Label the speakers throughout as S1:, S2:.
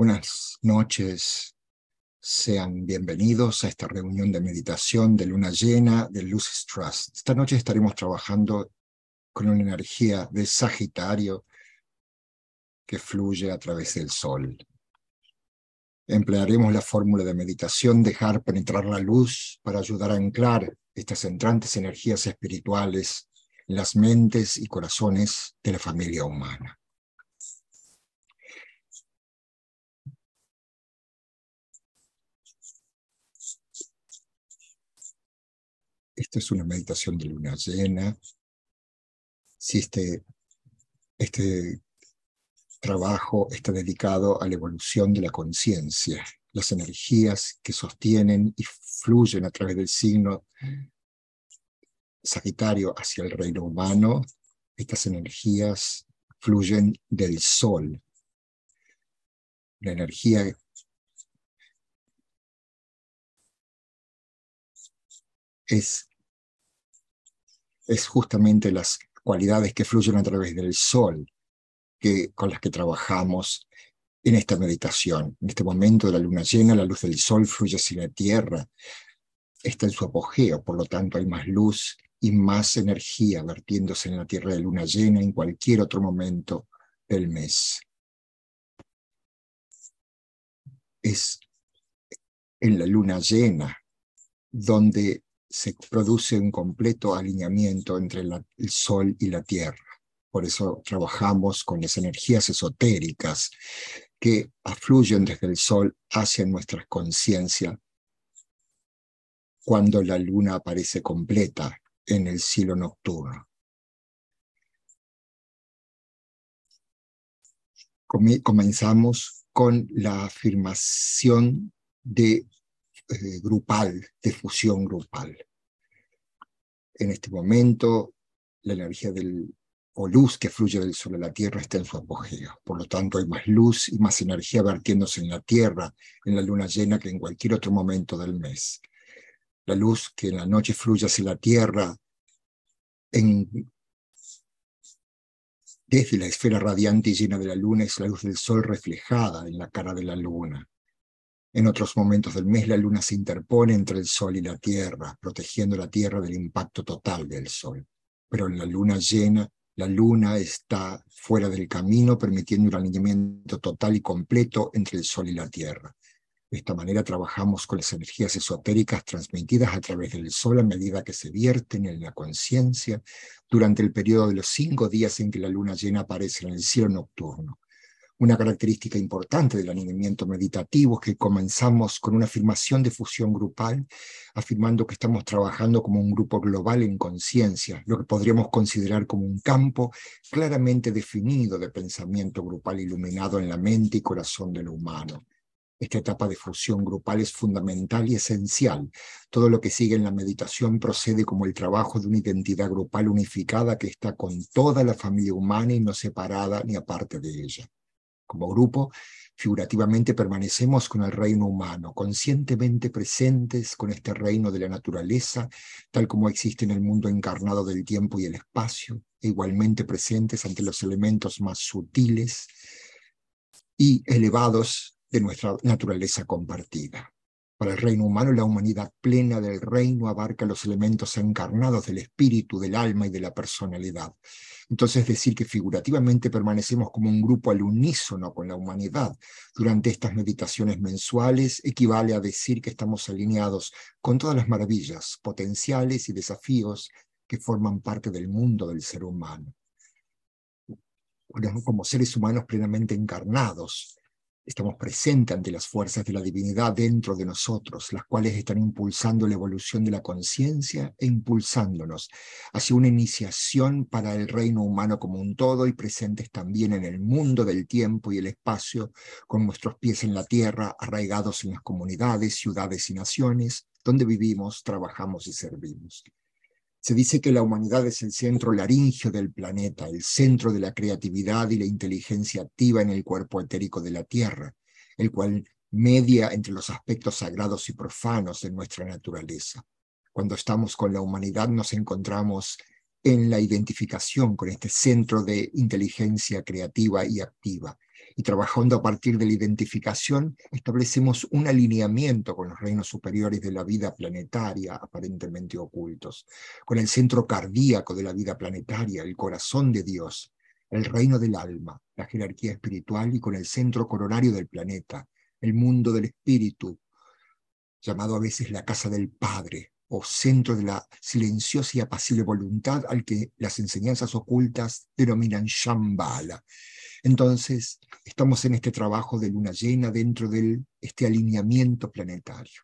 S1: Buenas noches, sean bienvenidos a esta reunión de meditación de luna llena de Lucis Trust. Esta noche estaremos trabajando con una energía de Sagitario que fluye a través del Sol. Emplearemos la fórmula de meditación, dejar penetrar la luz para ayudar a anclar estas entrantes energías espirituales en las mentes y corazones de la familia humana. Esta es una meditación de luna llena. Si este, este trabajo está dedicado a la evolución de la conciencia, las energías que sostienen y fluyen a través del signo Sagitario hacia el reino humano, estas energías fluyen del sol. La energía es es justamente las cualidades que fluyen a través del sol que, con las que trabajamos en esta meditación. En este momento de la luna llena, la luz del sol fluye hacia la tierra, está en su apogeo, por lo tanto hay más luz y más energía vertiéndose en la tierra de luna llena en cualquier otro momento del mes. Es en la luna llena donde se produce un completo alineamiento entre el Sol y la Tierra. Por eso trabajamos con las energías esotéricas que afluyen desde el Sol hacia nuestra conciencia cuando la luna aparece completa en el cielo nocturno. Comenzamos con la afirmación de eh, grupal, de fusión grupal. En este momento, la energía del, o luz que fluye del Sol a la Tierra está en su apogeo. Por lo tanto, hay más luz y más energía vertiéndose en la Tierra, en la luna llena, que en cualquier otro momento del mes. La luz que en la noche fluye hacia la Tierra desde la esfera radiante y llena de la luna es la luz del Sol reflejada en la cara de la luna. En otros momentos del mes la luna se interpone entre el Sol y la Tierra, protegiendo la Tierra del impacto total del Sol. Pero en la luna llena, la luna está fuera del camino, permitiendo un alineamiento total y completo entre el Sol y la Tierra. De esta manera trabajamos con las energías esotéricas transmitidas a través del Sol a medida que se vierten en la conciencia durante el periodo de los cinco días en que la luna llena aparece en el cielo nocturno una característica importante del alineamiento meditativo es que comenzamos con una afirmación de fusión grupal, afirmando que estamos trabajando como un grupo global en conciencia, lo que podríamos considerar como un campo claramente definido de pensamiento grupal iluminado en la mente y corazón del humano. Esta etapa de fusión grupal es fundamental y esencial. Todo lo que sigue en la meditación procede como el trabajo de una identidad grupal unificada que está con toda la familia humana y no separada ni aparte de ella. Como grupo, figurativamente permanecemos con el reino humano, conscientemente presentes con este reino de la naturaleza, tal como existe en el mundo encarnado del tiempo y el espacio, e igualmente presentes ante los elementos más sutiles y elevados de nuestra naturaleza compartida. Para el reino humano, la humanidad plena del reino abarca los elementos encarnados del espíritu, del alma y de la personalidad. Entonces, decir que figurativamente permanecemos como un grupo al unísono con la humanidad durante estas meditaciones mensuales equivale a decir que estamos alineados con todas las maravillas, potenciales y desafíos que forman parte del mundo del ser humano. Como seres humanos plenamente encarnados, Estamos presentes ante las fuerzas de la divinidad dentro de nosotros, las cuales están impulsando la evolución de la conciencia e impulsándonos hacia una iniciación para el reino humano como un todo y presentes también en el mundo del tiempo y el espacio, con nuestros pies en la tierra, arraigados en las comunidades, ciudades y naciones, donde vivimos, trabajamos y servimos. Se dice que la humanidad es el centro laringio del planeta, el centro de la creatividad y la inteligencia activa en el cuerpo etérico de la Tierra, el cual media entre los aspectos sagrados y profanos de nuestra naturaleza. Cuando estamos con la humanidad nos encontramos en la identificación con este centro de inteligencia creativa y activa. Y trabajando a partir de la identificación, establecemos un alineamiento con los reinos superiores de la vida planetaria, aparentemente ocultos, con el centro cardíaco de la vida planetaria, el corazón de Dios, el reino del alma, la jerarquía espiritual y con el centro coronario del planeta, el mundo del espíritu, llamado a veces la casa del Padre, o centro de la silenciosa y apacible voluntad al que las enseñanzas ocultas denominan Shambhala. Entonces, estamos en este trabajo de luna llena dentro de este alineamiento planetario.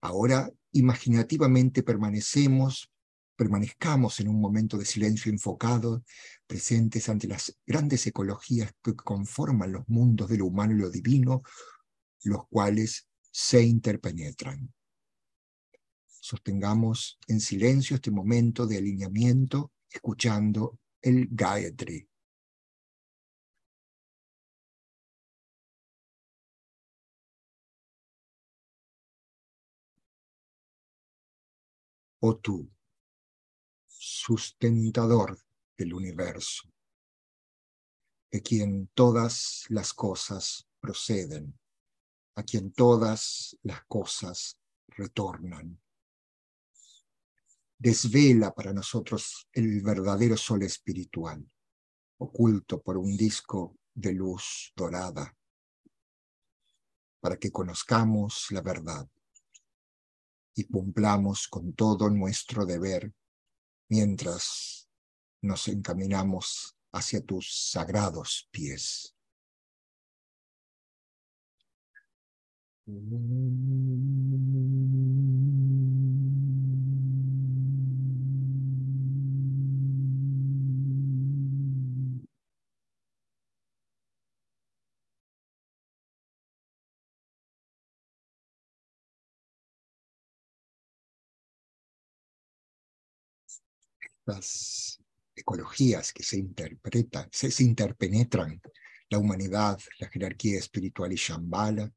S1: Ahora, imaginativamente permanecemos, permanezcamos en un momento de silencio enfocado, presentes ante las grandes ecologías que conforman los mundos de lo humano y lo divino, los cuales se interpenetran sostengamos en silencio este momento de alineamiento, escuchando el Gayatri. Oh tú, sustentador del universo, de quien todas las cosas proceden, a quien todas las cosas retornan. Desvela para nosotros el verdadero sol espiritual, oculto por un disco de luz dorada, para que conozcamos la verdad y cumplamos con todo nuestro deber mientras nos encaminamos hacia tus sagrados pies. Ecologías que se interpretan, se, se, interpenetran, la humanidad, la jerarquía espiritual y Shambhala,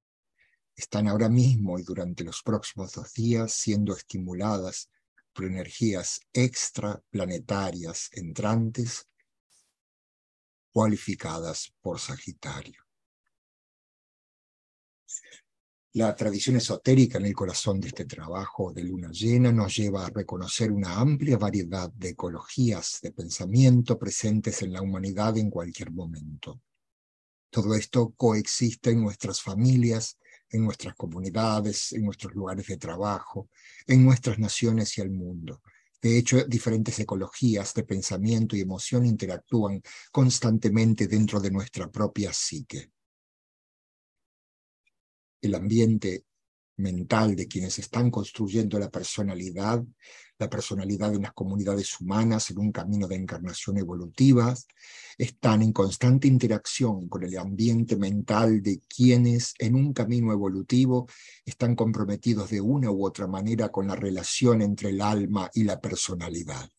S1: están ahora mismo y durante los próximos dos días siendo estimuladas por energías extraplanetarias entrantes cualificadas por Sagitario. La tradición esotérica en el corazón de este trabajo de luna llena nos lleva a reconocer una amplia variedad de ecologías de pensamiento presentes en la humanidad en cualquier momento. Todo esto coexiste en nuestras familias, en nuestras comunidades, en nuestros lugares de trabajo, en nuestras naciones y el mundo. De hecho, diferentes ecologías de pensamiento y emoción interactúan constantemente dentro de nuestra propia psique el ambiente mental de quienes están construyendo la personalidad, la personalidad en las comunidades humanas en un camino de encarnación evolutiva, están en constante interacción con el ambiente mental de quienes en un camino evolutivo están comprometidos de una u otra manera con la relación entre el alma y la personalidad.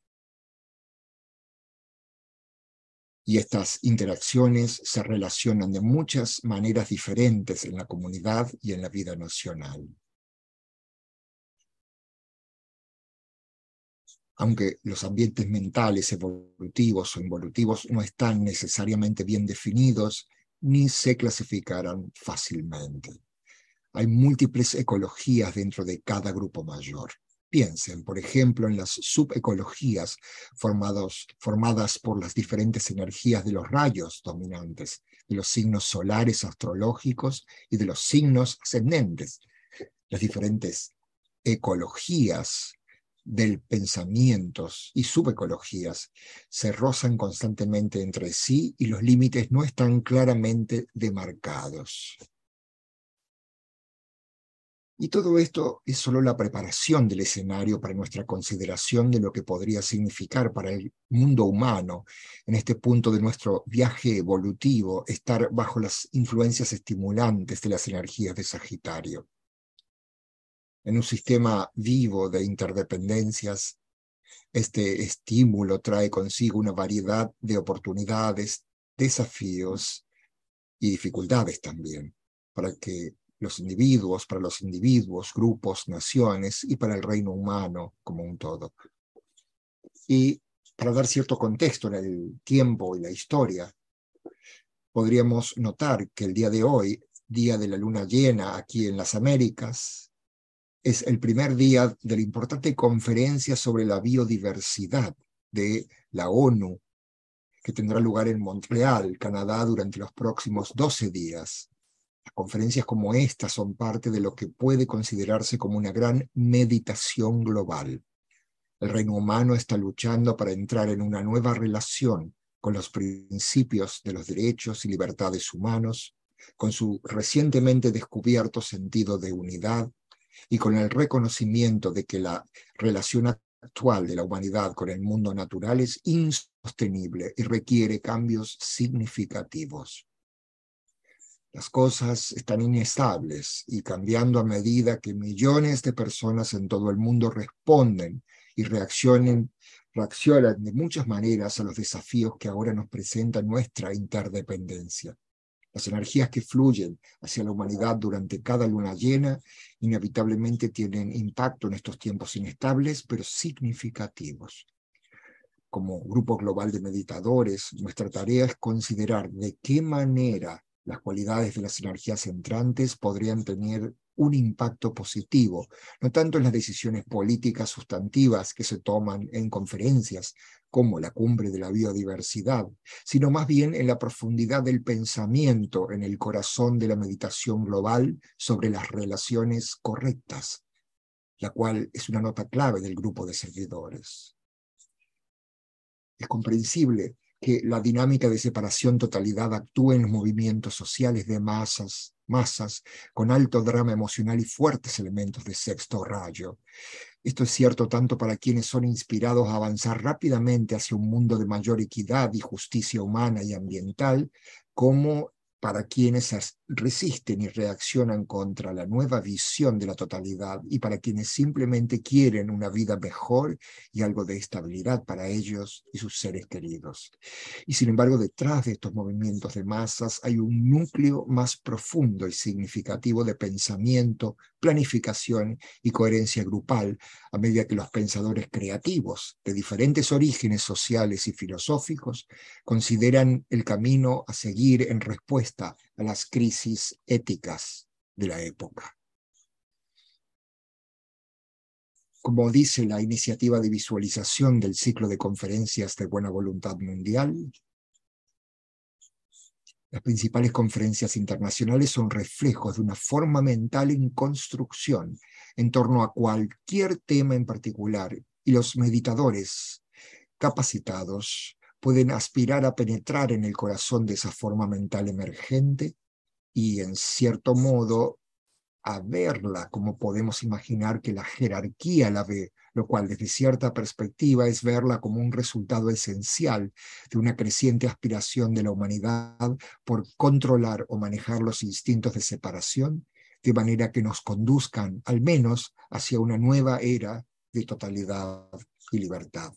S1: Y estas interacciones se relacionan de muchas maneras diferentes en la comunidad y en la vida nacional. Aunque los ambientes mentales evolutivos o involutivos no están necesariamente bien definidos, ni se clasificarán fácilmente. Hay múltiples ecologías dentro de cada grupo mayor. Piensen, por ejemplo, en las subecologías formadas por las diferentes energías de los rayos dominantes, de los signos solares astrológicos y de los signos ascendentes. Las diferentes ecologías del pensamiento y subecologías se rozan constantemente entre sí y los límites no están claramente demarcados. Y todo esto es solo la preparación del escenario para nuestra consideración de lo que podría significar para el mundo humano, en este punto de nuestro viaje evolutivo, estar bajo las influencias estimulantes de las energías de Sagitario. En un sistema vivo de interdependencias, este estímulo trae consigo una variedad de oportunidades, desafíos y dificultades también, para que los individuos, para los individuos, grupos, naciones y para el reino humano como un todo. Y para dar cierto contexto en el tiempo y la historia, podríamos notar que el día de hoy, día de la luna llena aquí en las Américas, es el primer día de la importante conferencia sobre la biodiversidad de la ONU, que tendrá lugar en Montreal, Canadá, durante los próximos 12 días. Conferencias como esta son parte de lo que puede considerarse como una gran meditación global. El reino humano está luchando para entrar en una nueva relación con los principios de los derechos y libertades humanos, con su recientemente descubierto sentido de unidad y con el reconocimiento de que la relación actual de la humanidad con el mundo natural es insostenible y requiere cambios significativos. Las cosas están inestables y cambiando a medida que millones de personas en todo el mundo responden y reaccionen, reaccionan de muchas maneras a los desafíos que ahora nos presenta nuestra interdependencia. Las energías que fluyen hacia la humanidad durante cada luna llena inevitablemente tienen impacto en estos tiempos inestables, pero significativos. Como grupo global de meditadores, nuestra tarea es considerar de qué manera las cualidades de las energías entrantes podrían tener un impacto positivo, no tanto en las decisiones políticas sustantivas que se toman en conferencias como la cumbre de la biodiversidad, sino más bien en la profundidad del pensamiento en el corazón de la meditación global sobre las relaciones correctas, la cual es una nota clave del grupo de servidores. Es comprensible que la dinámica de separación-totalidad actúe en los movimientos sociales de masas, masas con alto drama emocional y fuertes elementos de sexto rayo. Esto es cierto tanto para quienes son inspirados a avanzar rápidamente hacia un mundo de mayor equidad y justicia humana y ambiental, como para quienes resisten y reaccionan contra la nueva visión de la totalidad y para quienes simplemente quieren una vida mejor y algo de estabilidad para ellos y sus seres queridos. Y sin embargo, detrás de estos movimientos de masas hay un núcleo más profundo y significativo de pensamiento, planificación y coherencia grupal, a medida que los pensadores creativos de diferentes orígenes sociales y filosóficos consideran el camino a seguir en respuesta a las crisis éticas de la época. Como dice la iniciativa de visualización del ciclo de conferencias de buena voluntad mundial, las principales conferencias internacionales son reflejos de una forma mental en construcción en torno a cualquier tema en particular y los meditadores capacitados pueden aspirar a penetrar en el corazón de esa forma mental emergente y en cierto modo a verla como podemos imaginar que la jerarquía la ve, lo cual desde cierta perspectiva es verla como un resultado esencial de una creciente aspiración de la humanidad por controlar o manejar los instintos de separación, de manera que nos conduzcan al menos hacia una nueva era de totalidad y libertad.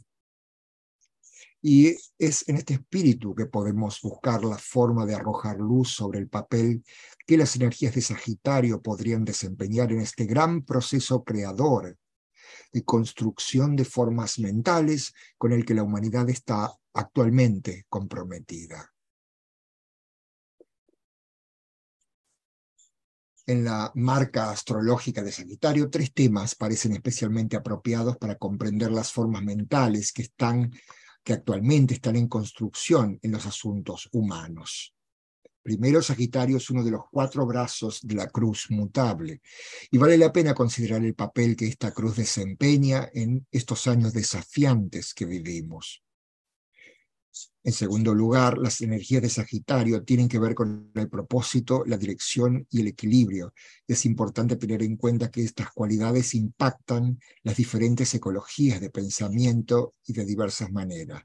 S1: Y es en este espíritu que podemos buscar la forma de arrojar luz sobre el papel que las energías de Sagitario podrían desempeñar en este gran proceso creador de construcción de formas mentales con el que la humanidad está actualmente comprometida. En la marca astrológica de Sagitario, tres temas parecen especialmente apropiados para comprender las formas mentales que están que actualmente están en construcción en los asuntos humanos. Primero, Sagitario es uno de los cuatro brazos de la cruz mutable, y vale la pena considerar el papel que esta cruz desempeña en estos años desafiantes que vivimos. En segundo lugar, las energías de Sagitario tienen que ver con el propósito, la dirección y el equilibrio. Es importante tener en cuenta que estas cualidades impactan las diferentes ecologías de pensamiento y de diversas maneras.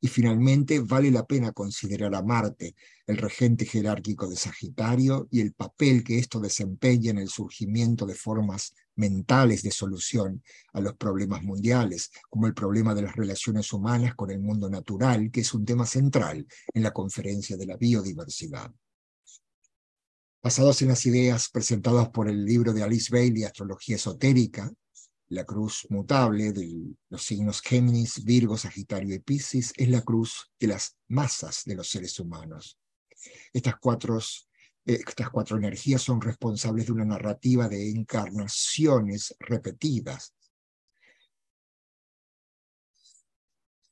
S1: Y finalmente, vale la pena considerar a Marte, el regente jerárquico de Sagitario, y el papel que esto desempeña en el surgimiento de formas mentales de solución a los problemas mundiales, como el problema de las relaciones humanas con el mundo natural, que es un tema central en la conferencia de la biodiversidad. Basados en las ideas presentadas por el libro de Alice Bailey, Astrología Esotérica, La cruz mutable de los signos Géminis, Virgo, Sagitario y Piscis es la cruz de las masas de los seres humanos. Estas cuatro, estas cuatro energías son responsables de una narrativa de encarnaciones repetidas,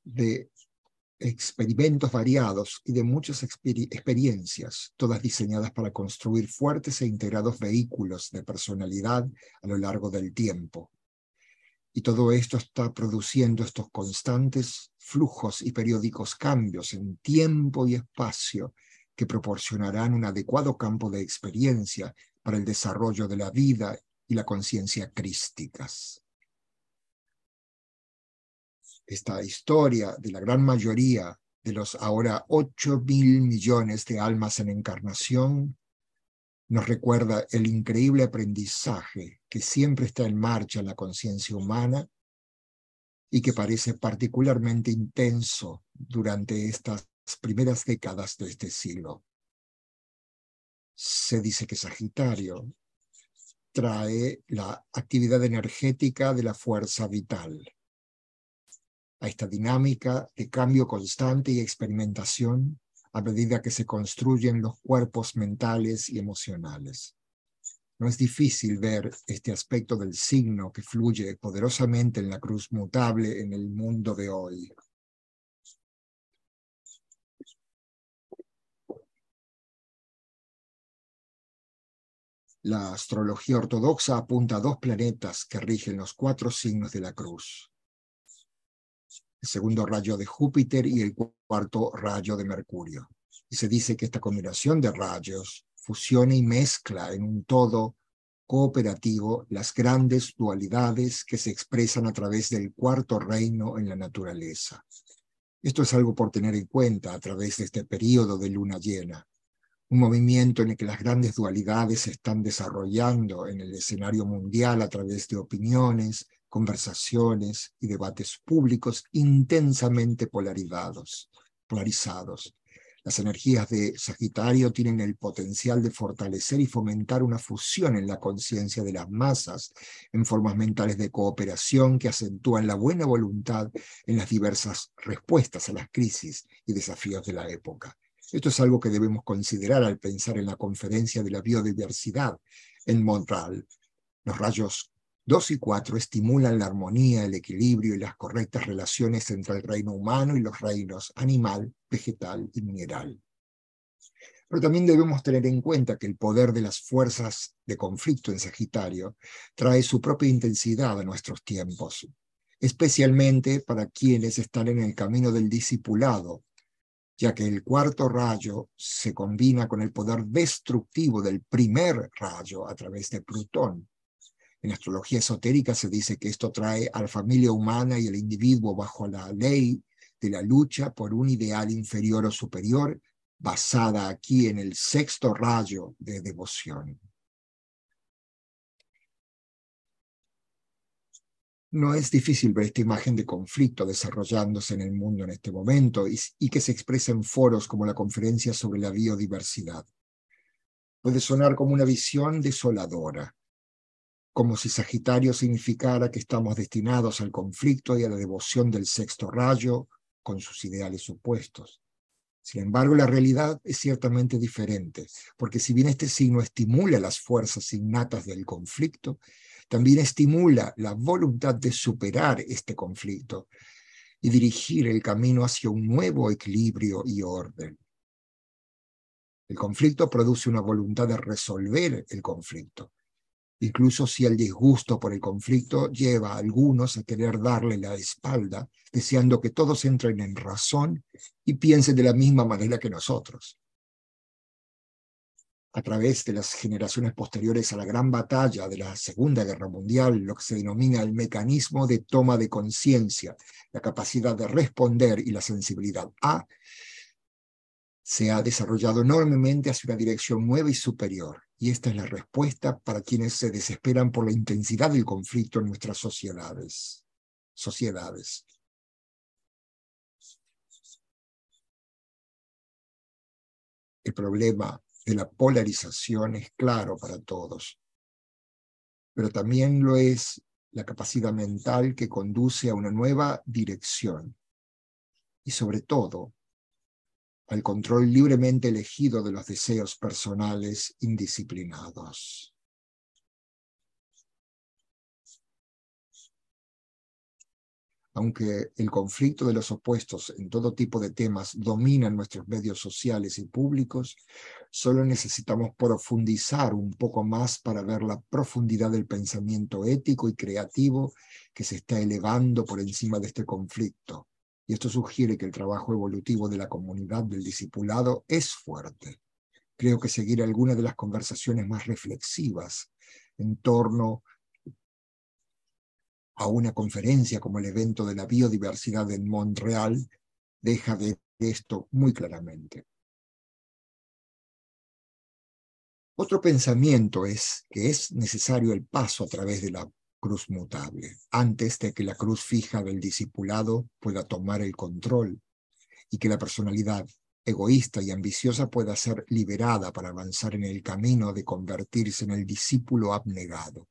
S1: de experimentos variados y de muchas experiencias, todas diseñadas para construir fuertes e integrados vehículos de personalidad a lo largo del tiempo. Y todo esto está produciendo estos constantes flujos y periódicos cambios en tiempo y espacio que proporcionarán un adecuado campo de experiencia para el desarrollo de la vida y la conciencia crísticas. Esta historia de la gran mayoría de los ahora 8 mil millones de almas en encarnación nos recuerda el increíble aprendizaje que siempre está en marcha en la conciencia humana y que parece particularmente intenso durante estas primeras décadas de este siglo. Se dice que Sagitario trae la actividad energética de la fuerza vital. A esta dinámica de cambio constante y experimentación a medida que se construyen los cuerpos mentales y emocionales. No es difícil ver este aspecto del signo que fluye poderosamente en la cruz mutable en el mundo de hoy. La astrología ortodoxa apunta a dos planetas que rigen los cuatro signos de la cruz. El segundo rayo de Júpiter y el cuarto rayo de Mercurio. Y se dice que esta combinación de rayos fusiona y mezcla en un todo cooperativo las grandes dualidades que se expresan a través del cuarto reino en la naturaleza. Esto es algo por tener en cuenta a través de este periodo de luna llena un movimiento en el que las grandes dualidades se están desarrollando en el escenario mundial a través de opiniones, conversaciones y debates públicos intensamente polarizados. polarizados. Las energías de Sagitario tienen el potencial de fortalecer y fomentar una fusión en la conciencia de las masas en formas mentales de cooperación que acentúan la buena voluntad en las diversas respuestas a las crisis y desafíos de la época. Esto es algo que debemos considerar al pensar en la conferencia de la biodiversidad en Montreal. Los rayos 2 y 4 estimulan la armonía, el equilibrio y las correctas relaciones entre el reino humano y los reinos animal, vegetal y mineral. Pero también debemos tener en cuenta que el poder de las fuerzas de conflicto en Sagitario trae su propia intensidad a nuestros tiempos, especialmente para quienes están en el camino del discipulado ya que el cuarto rayo se combina con el poder destructivo del primer rayo a través de Plutón. En astrología esotérica se dice que esto trae a la familia humana y el individuo bajo la ley de la lucha por un ideal inferior o superior, basada aquí en el sexto rayo de devoción. No es difícil ver esta imagen de conflicto desarrollándose en el mundo en este momento y, que se expresa en foros como la conferencia sobre la biodiversidad. Puede sonar como una visión desoladora, como si Sagitario significara que estamos destinados al conflicto y a la devoción del sexto rayo con sus ideales opuestos. Sin embargo, la realidad es ciertamente diferente, porque si bien este signo estimula las fuerzas innatas del conflicto, también estimula la voluntad de superar este conflicto y dirigir el camino hacia un nuevo equilibrio y orden. El conflicto produce una voluntad de resolver el conflicto, incluso si el disgusto por el conflicto lleva a algunos a querer darle la espalda, deseando que todos entren en razón y piensen de la misma manera que nosotros a través de las generaciones posteriores a la gran batalla de la Segunda Guerra Mundial, lo que se denomina el mecanismo de toma de conciencia, la capacidad de responder y la sensibilidad a, se ha desarrollado enormemente hacia una dirección nueva y superior. Y esta es la respuesta para quienes se desesperan por la intensidad del conflicto en nuestras sociedades. sociedades. El problema de la polarización es claro para todos, pero también lo es la capacidad mental que conduce a una nueva dirección y sobre todo al control libremente elegido de los deseos personales indisciplinados. Aunque el conflicto de los opuestos en todo tipo de temas domina nuestros medios sociales y públicos, solo necesitamos profundizar un poco más para ver la profundidad del pensamiento ético y creativo que se está elevando por encima de este conflicto. Y esto sugiere que el trabajo evolutivo de la comunidad del discipulado es fuerte. Creo que seguir algunas de las conversaciones más reflexivas en torno a una conferencia como el evento de la biodiversidad en Montreal deja ver esto muy claramente. Otro pensamiento es que es necesario el paso a través de la cruz mutable, antes de que la cruz fija del discipulado pueda tomar el control y que la personalidad egoísta y ambiciosa pueda ser liberada para avanzar en el camino de convertirse en el discípulo abnegado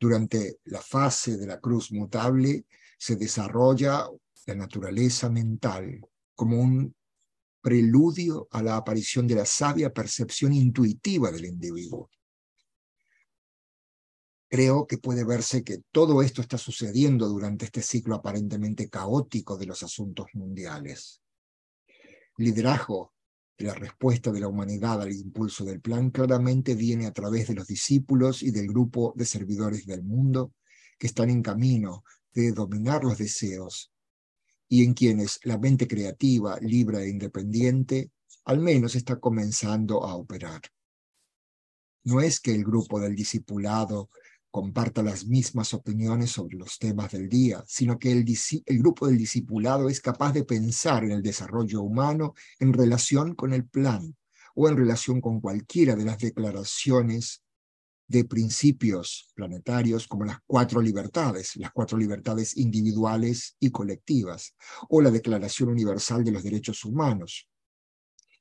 S1: durante la fase de la cruz mutable se desarrolla la naturaleza mental como un preludio a la aparición de la sabia percepción intuitiva del individuo. Creo que puede verse que todo esto está sucediendo durante este ciclo aparentemente caótico de los asuntos mundiales. Liderazgo la respuesta de la humanidad al impulso del plan claramente viene a través de los discípulos y del grupo de servidores del mundo que están en camino de dominar los deseos y en quienes la mente creativa, libre e independiente al menos está comenzando a operar. No es que el grupo del discipulado comparta las mismas opiniones sobre los temas del día, sino que el, el, grupo del discipulado es capaz de pensar en el desarrollo humano en relación con el plan o en relación con cualquiera de las declaraciones de principios planetarios como las cuatro libertades, las cuatro libertades individuales y colectivas, o la Declaración Universal de los Derechos Humanos.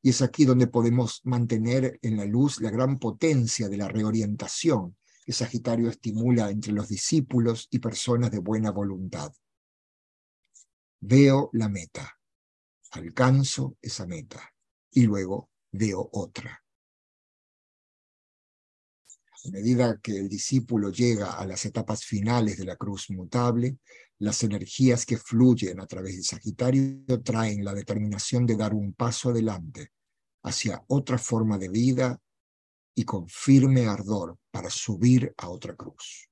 S1: Y es aquí donde podemos mantener en la luz la gran potencia de la reorientación Sagitario estimula entre los discípulos y personas de buena voluntad. Veo la meta, alcanzo esa meta y luego veo otra. A medida que el discípulo llega a las etapas finales de la cruz mutable, las energías que fluyen a través de Sagitario traen la determinación de dar un paso adelante hacia otra forma de vida y con firme ardor para subir a otra cruz.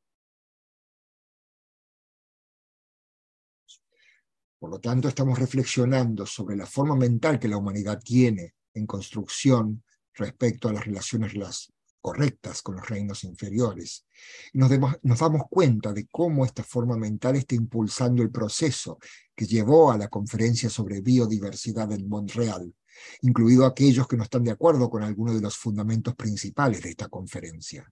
S1: Por lo tanto, estamos reflexionando sobre la forma mental que la humanidad tiene en construcción respecto a las relaciones las correctas con los reinos inferiores. Y nos, nos damos cuenta de cómo esta forma mental está impulsando el proceso que llevó a la conferencia sobre biodiversidad en Montreal, incluido aquellos que no están de acuerdo con algunos de los fundamentos principales de esta conferencia.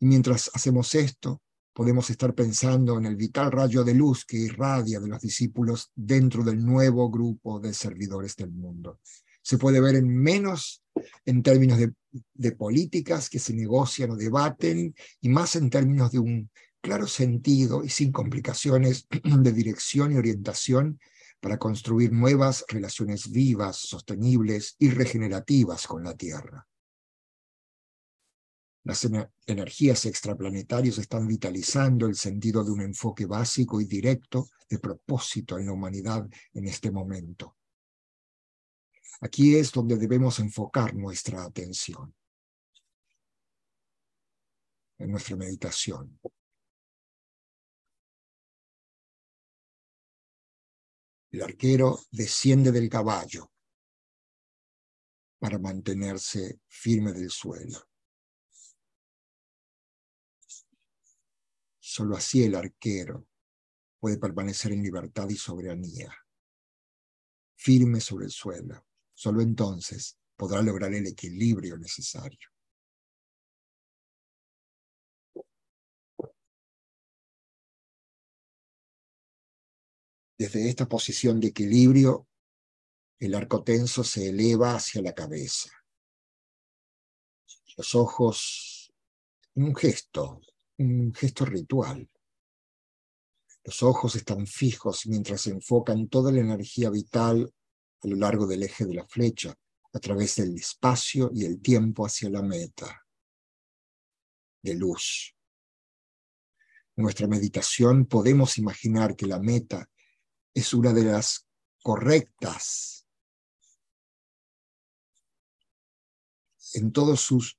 S1: Y mientras hacemos esto, podemos estar pensando en el vital rayo de luz que irradia de los discípulos dentro del nuevo grupo de servidores del mundo. Se puede ver en menos en términos de, de políticas que se negocian o debaten y más en términos de un claro sentido y sin complicaciones de dirección y orientación para construir nuevas relaciones vivas, sostenibles y regenerativas con la Tierra. Las energías extraplanetarias están vitalizando el sentido de un enfoque básico y directo de propósito en la humanidad en este momento. Aquí es donde debemos enfocar nuestra atención, en nuestra meditación. El arquero desciende del caballo para mantenerse firme del suelo. Solo así el arquero puede permanecer en libertad y soberanía, firme sobre el suelo. Solo entonces podrá lograr el equilibrio necesario. Desde esta posición de equilibrio, el arco tenso se eleva hacia la cabeza. Los ojos un gesto, un gesto ritual. Los ojos están fijos mientras se enfocan toda la energía vital a lo largo del eje de la flecha, a través del espacio y el tiempo hacia la meta de luz. En nuestra meditación podemos imaginar que la meta es una de las correctas en todas sus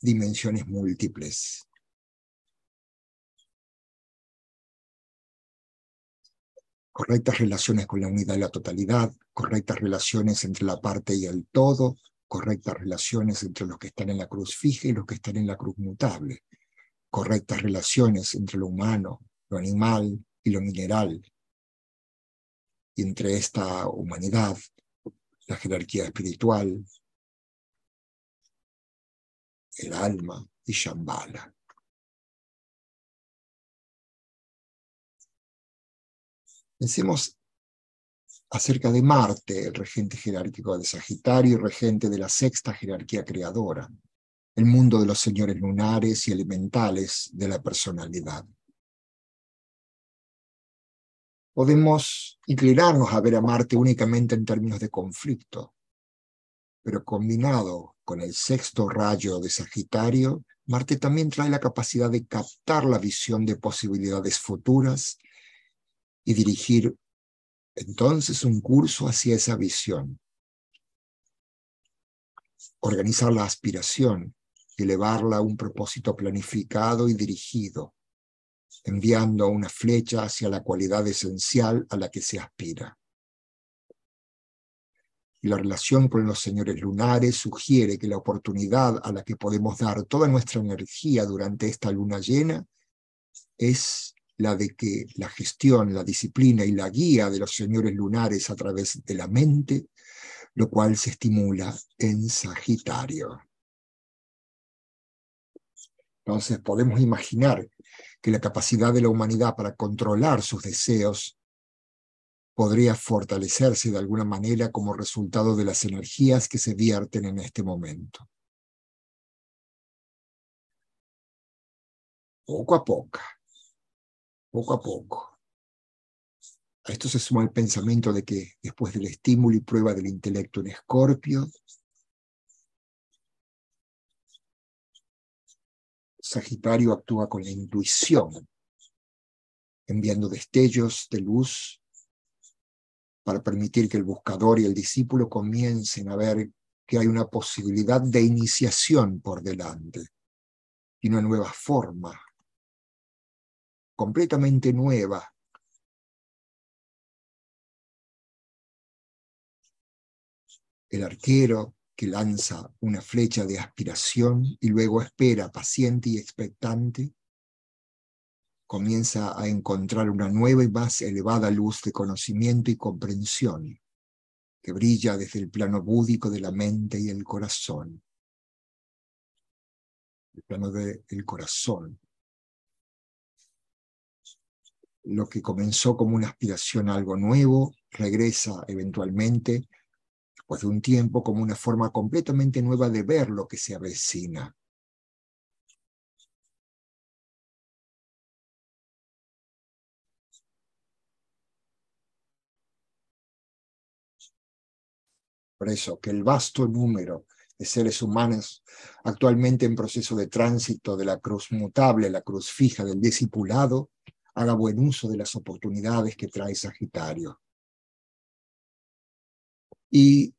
S1: dimensiones múltiples. correctas relaciones con la unidad y la totalidad, correctas relaciones entre la parte y el todo, correctas relaciones entre los que están en la cruz fija y los que están en la cruz mutable, correctas relaciones entre lo humano, lo animal y lo mineral, entre esta humanidad, la jerarquía espiritual, el alma y Shambhala. Pensemos acerca de Marte, el regente jerárquico de Sagitario y regente de la sexta jerarquía creadora, el mundo de los señores lunares y elementales de la personalidad. Podemos inclinarnos a ver a Marte únicamente en términos de conflicto, pero combinado con el sexto rayo de Sagitario, Marte también trae la capacidad de captar la visión de posibilidades futuras y dirigir entonces un curso hacia esa visión. Organizar la aspiración elevarla a un propósito planificado y dirigido, enviando una flecha hacia la cualidad esencial a la que se aspira. Y la relación con los señores lunares sugiere que la oportunidad a la que podemos dar toda nuestra energía durante esta luna llena es la de que la gestión, la disciplina y la guía de los señores lunares a través de la mente, lo cual se estimula en Sagitario. Entonces podemos imaginar que la capacidad de la humanidad para controlar sus deseos podría fortalecerse de alguna manera como resultado de las energías que se vierten en este momento. Poco a poco, poco a poco. A esto se suma el pensamiento de que después del estímulo y prueba del intelecto en Escorpio, Sagitario actúa con la intuición, enviando destellos de luz para permitir que el buscador y el discípulo comiencen a ver que hay una posibilidad de iniciación por delante y una nueva forma completamente nueva. El arquero que lanza una flecha de aspiración y luego espera paciente y expectante, comienza a encontrar una nueva y más elevada luz de conocimiento y comprensión que brilla desde el plano búdico de la mente y el corazón. El plano del corazón, lo que comenzó como una aspiración a algo nuevo regresa eventualmente, después de un tiempo, como una forma completamente nueva de ver lo que se avecina. Por eso, que el vasto número de seres humanos actualmente en proceso de tránsito de la cruz mutable, la cruz fija del discipulado, haga buen uso de las oportunidades que trae Sagitario. Y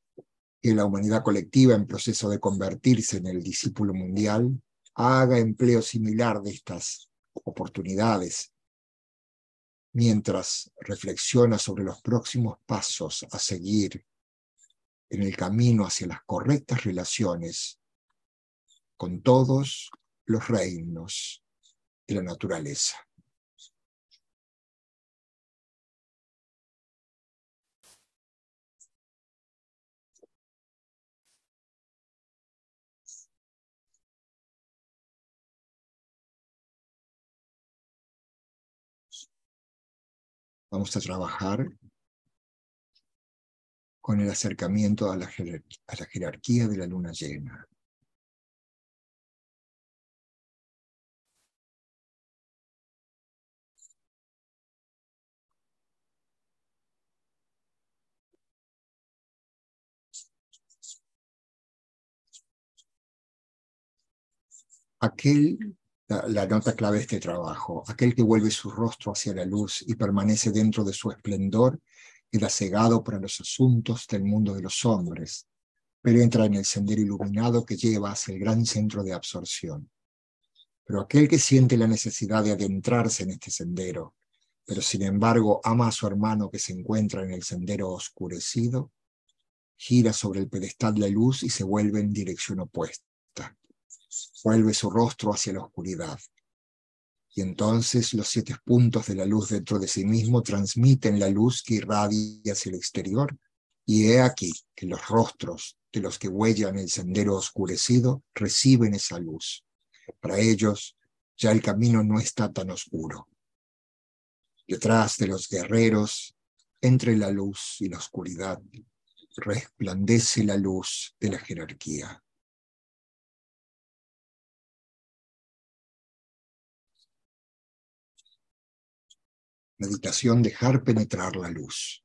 S1: que la humanidad colectiva en proceso de convertirse en el discípulo mundial haga empleo similar de estas oportunidades mientras reflexiona sobre los próximos pasos a seguir en el camino hacia las correctas relaciones con todos los reinos de la naturaleza. Vamos a trabajar con el acercamiento a la, a la jerarquía de la luna llena. aquel la, nota clave de este trabajo, aquel que vuelve su rostro hacia la luz y permanece dentro de su esplendor, queda cegado para los asuntos del mundo de los hombres, pero entra en el sendero iluminado que lleva hacia el gran centro de absorción. Pero aquel que siente la necesidad de adentrarse en este sendero, pero sin embargo ama a su hermano que se encuentra en el sendero oscurecido, gira sobre el pedestal la luz y se vuelve en dirección opuesta. Vuelve su rostro hacia la oscuridad. Y entonces los siete puntos de la luz dentro de sí mismo transmiten la luz que irradia hacia el exterior. Y he aquí que los rostros de los que huellan el sendero oscurecido reciben esa luz. Para ellos ya el camino no está tan oscuro. Detrás de los guerreros, entre la luz y la oscuridad, resplandece la luz de la jerarquía. Meditación, dejar penetrar la luz.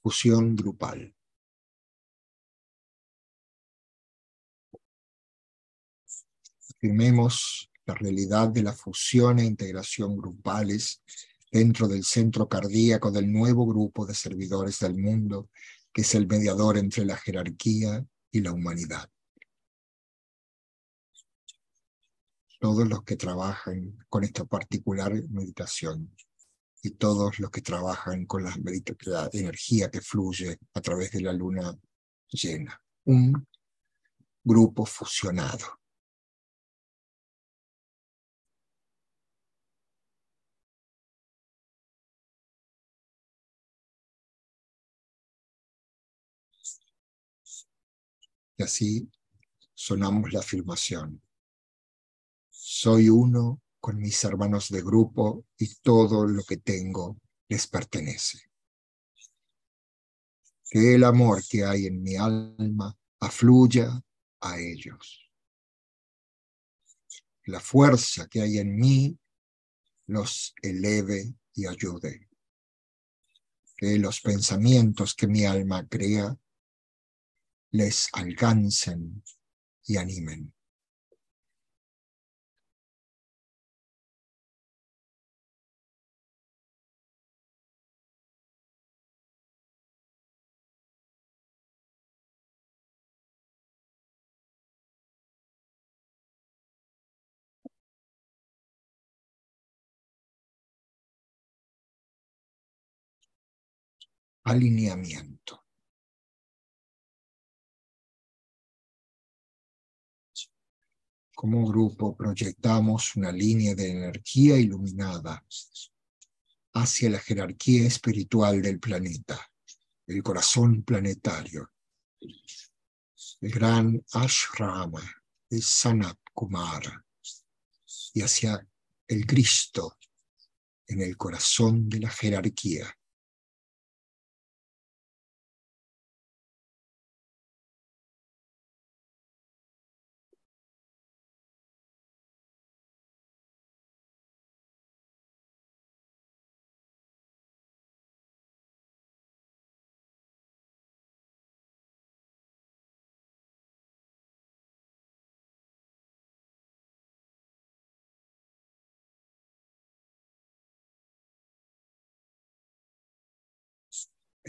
S1: Fusión grupal. Afirmemos la realidad de la fusión e integración grupales dentro del centro cardíaco del nuevo grupo de servidores del mundo, que es el mediador entre la jerarquía y la humanidad. Todos los que trabajan con esta particular meditación y todos los que trabajan con la, la energía que fluye a través de la luna llena. Un grupo fusionado. Y así sonamos la afirmación. Soy uno con mis hermanos de grupo y todo lo que tengo les pertenece. Que el amor que hay en mi alma afluya a ellos. La fuerza que hay en mí los eleve y ayude. Que los pensamientos que mi alma crea les alcancen y animen. Alineamiento. Como grupo proyectamos una línea de energía iluminada hacia la jerarquía espiritual del planeta, el corazón planetario, el gran ashrama de Sanat Kumara y hacia el Cristo en el corazón de la jerarquía.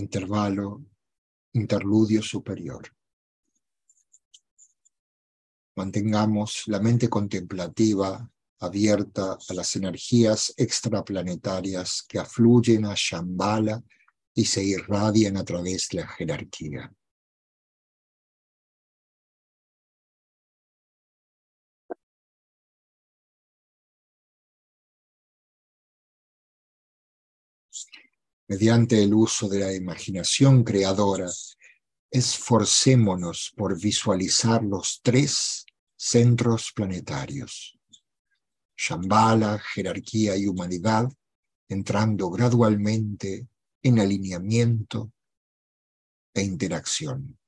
S1: Intervalo, interludio superior. Mantengamos la mente contemplativa abierta a las energías extraplanetarias que afluyen a Shambhala y se irradian a través de la jerarquía. Mediante el uso de la imaginación creadora, esforcémonos por visualizar los tres centros planetarios. Shambhala, jerarquía y humanidad, entrando gradualmente en alineamiento e interacción.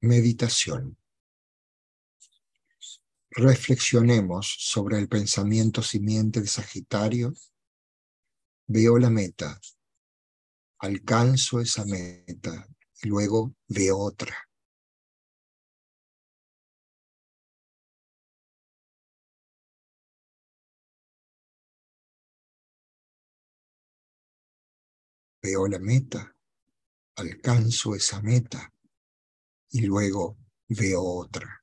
S1: Meditación. Reflexionemos sobre el pensamiento simiente de Sagitario. Veo la meta, alcanzo esa meta y luego veo otra. Veo la meta, alcanzo esa meta y luego veo otra.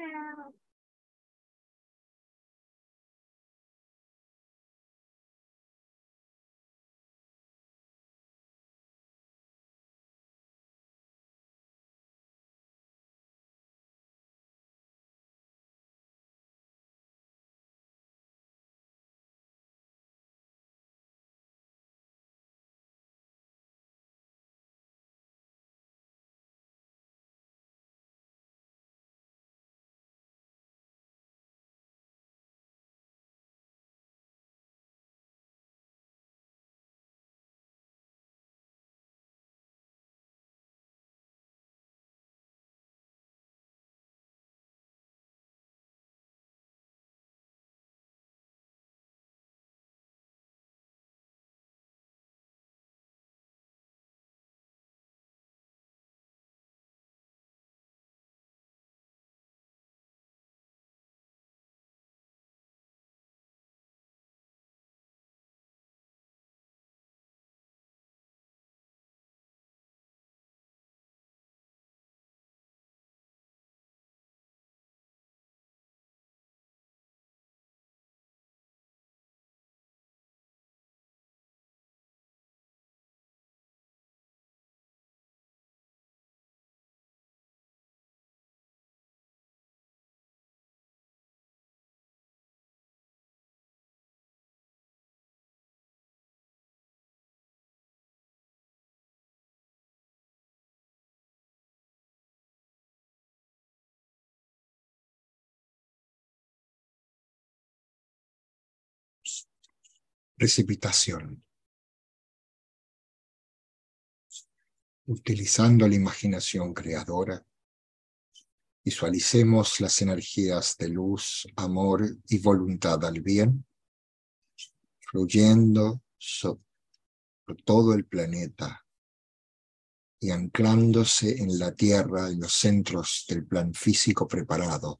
S1: Wow precipitación. Utilizando la imaginación creadora, visualicemos las energías de luz, amor y voluntad al bien, fluyendo sobre todo el planeta y anclándose en la Tierra, en los centros del plan físico preparado,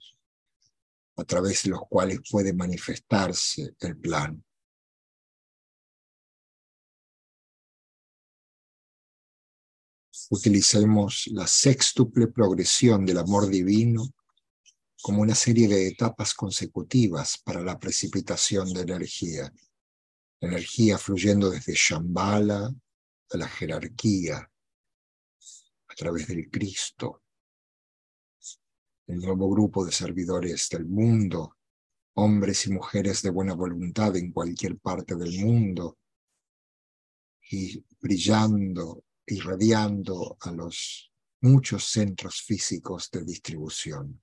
S1: a través de los cuales puede manifestarse el plan. Utilicemos la sextuple progresión del amor divino como una serie de etapas consecutivas para la precipitación de energía. Energía fluyendo desde Shambhala a la jerarquía, a través del Cristo, el nuevo grupo de servidores del mundo, hombres y mujeres de buena voluntad en cualquier parte del mundo, y brillando, irradiando a los muchos centros físicos de distribución.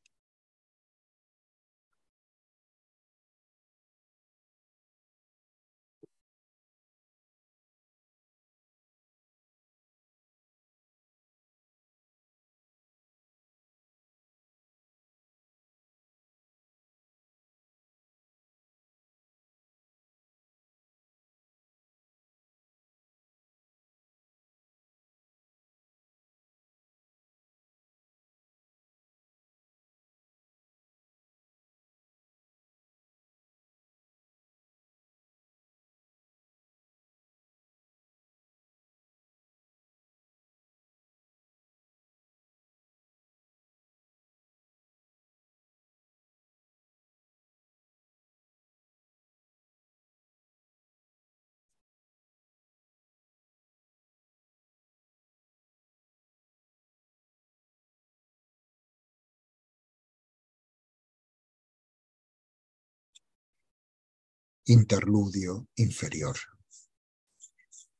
S1: Interludio inferior.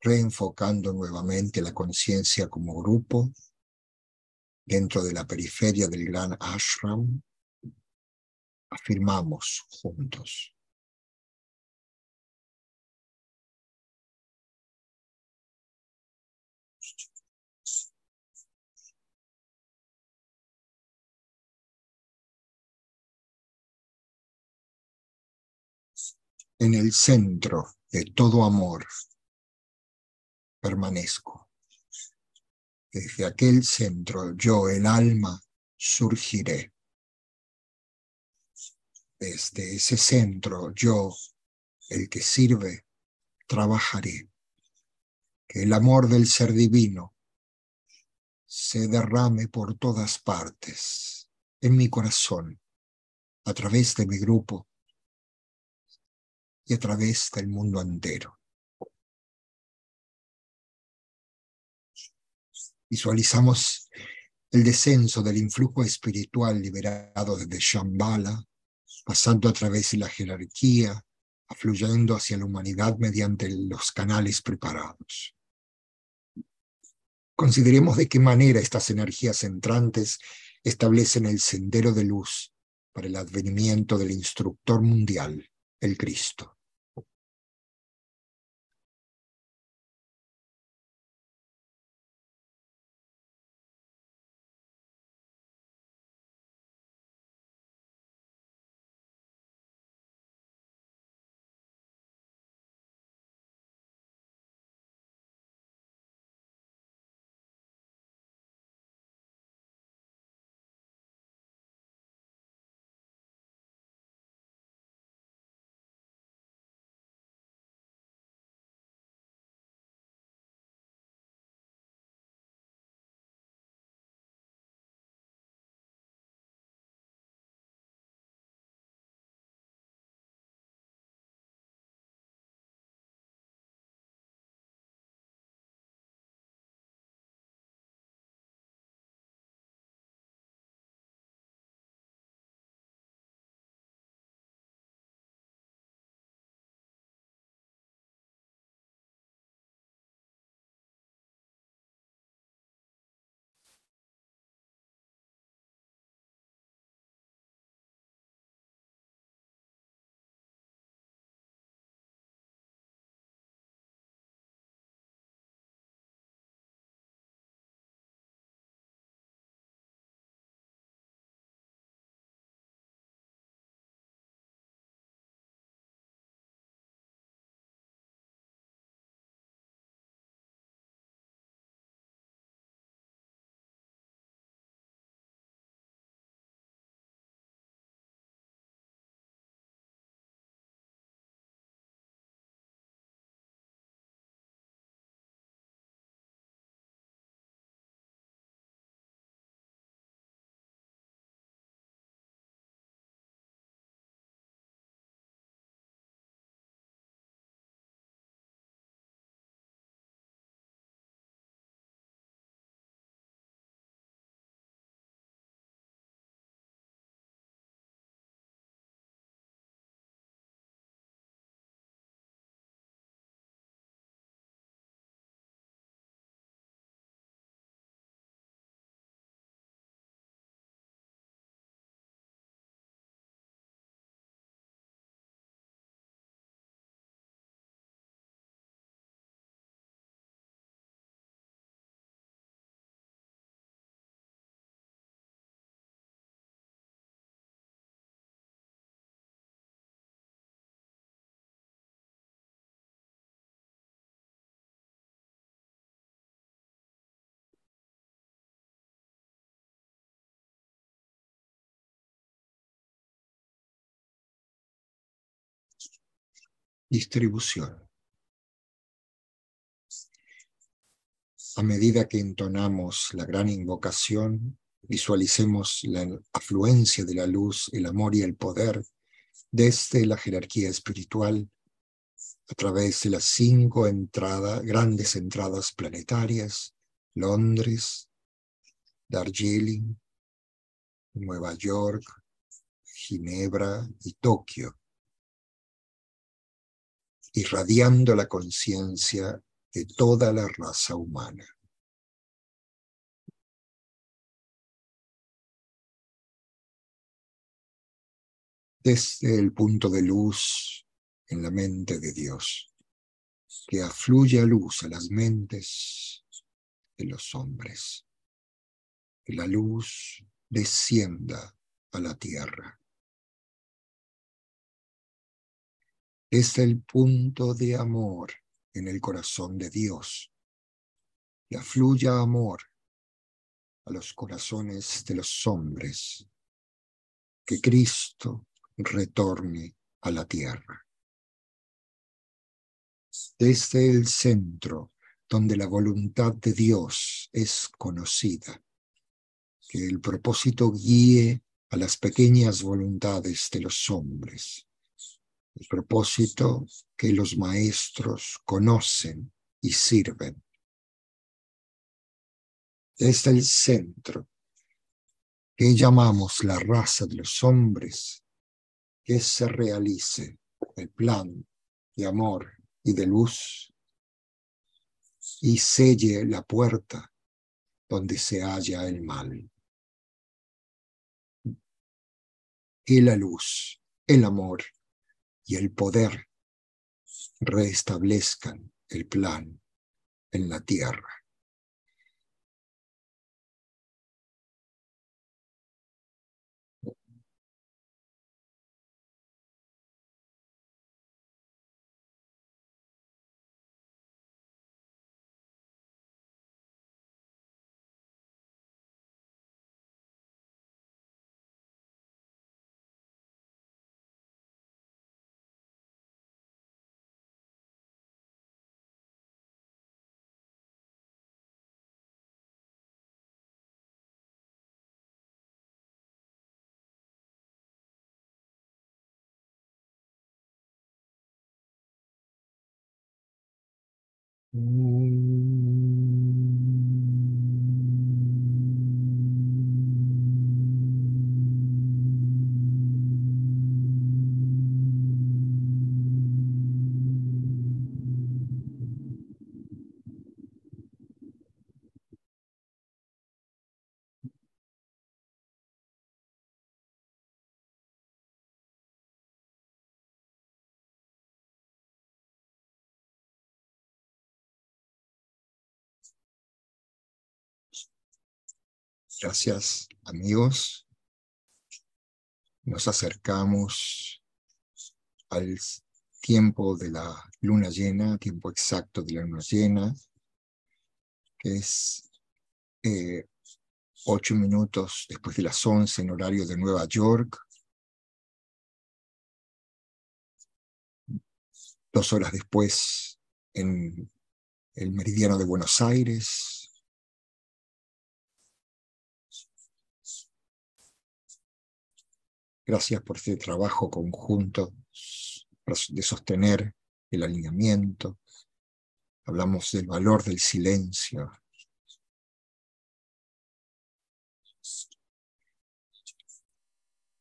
S1: Reenfocando nuevamente la conciencia como grupo dentro de la periferia del gran ashram, afirmamos juntos. En el centro de todo amor permanezco. Desde aquel centro yo, el alma, surgiré. Desde ese centro yo, el que sirve, trabajaré. Que el amor del ser divino se derrame por todas partes, en mi corazón, a través de mi grupo, y a través del mundo entero. Visualizamos el descenso del influjo espiritual liberado desde Shambhala, pasando a través de la jerarquía, afluyendo hacia la humanidad mediante los canales preparados. Consideremos de qué manera estas energías entrantes establecen el sendero de luz para el advenimiento del instructor mundial, el Cristo. Distribución. A medida que entonamos la gran invocación, visualicemos la afluencia de la luz, el amor y el poder desde la jerarquía espiritual a través de las cinco entradas, grandes entradas planetarias, Londres, Darjeeling, Nueva York, Ginebra y Tokio, irradiando la conciencia de toda la raza humana. Desde el punto de luz en la mente de Dios, que afluye a luz a las mentes de los hombres. Que la luz descienda a la tierra. Es el punto de amor en el corazón de Dios. Que afluya amor a los corazones de los hombres. Que Cristo retorne a la tierra desde el centro donde la voluntad de Dios es conocida, que el propósito guíe a las pequeñas voluntades de los hombres, el propósito que los maestros conocen y sirven. Desde el centro, que llamamos la raza de los hombres, que se realice el plan de amor y de luz y selle la puerta donde se halla el mal. Y la luz, el amor y el poder restablezcan el plan en la tierra. Gracias, amigos. Nos acercamos al tiempo de la luna llena, tiempo exacto de la luna llena, que es eh, ocho minutos después de las once en horario de Nueva York, dos horas después en el meridiano de Buenos Aires, Gracias por este trabajo conjunto de sostener el alineamiento. Hablamos del valor del silencio.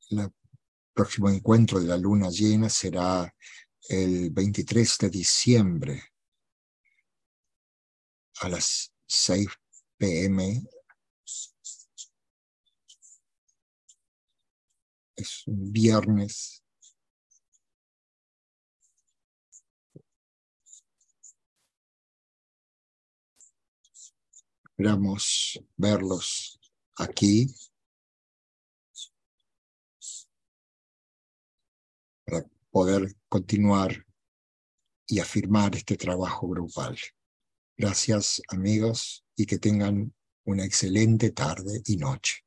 S1: El próximo encuentro de la luna llena será el 23 de diciembre a las 6 pm es un viernes. Esperamos verlos aquí para poder continuar y afirmar este trabajo grupal. Gracias amigos y que tengan una excelente tarde y noche.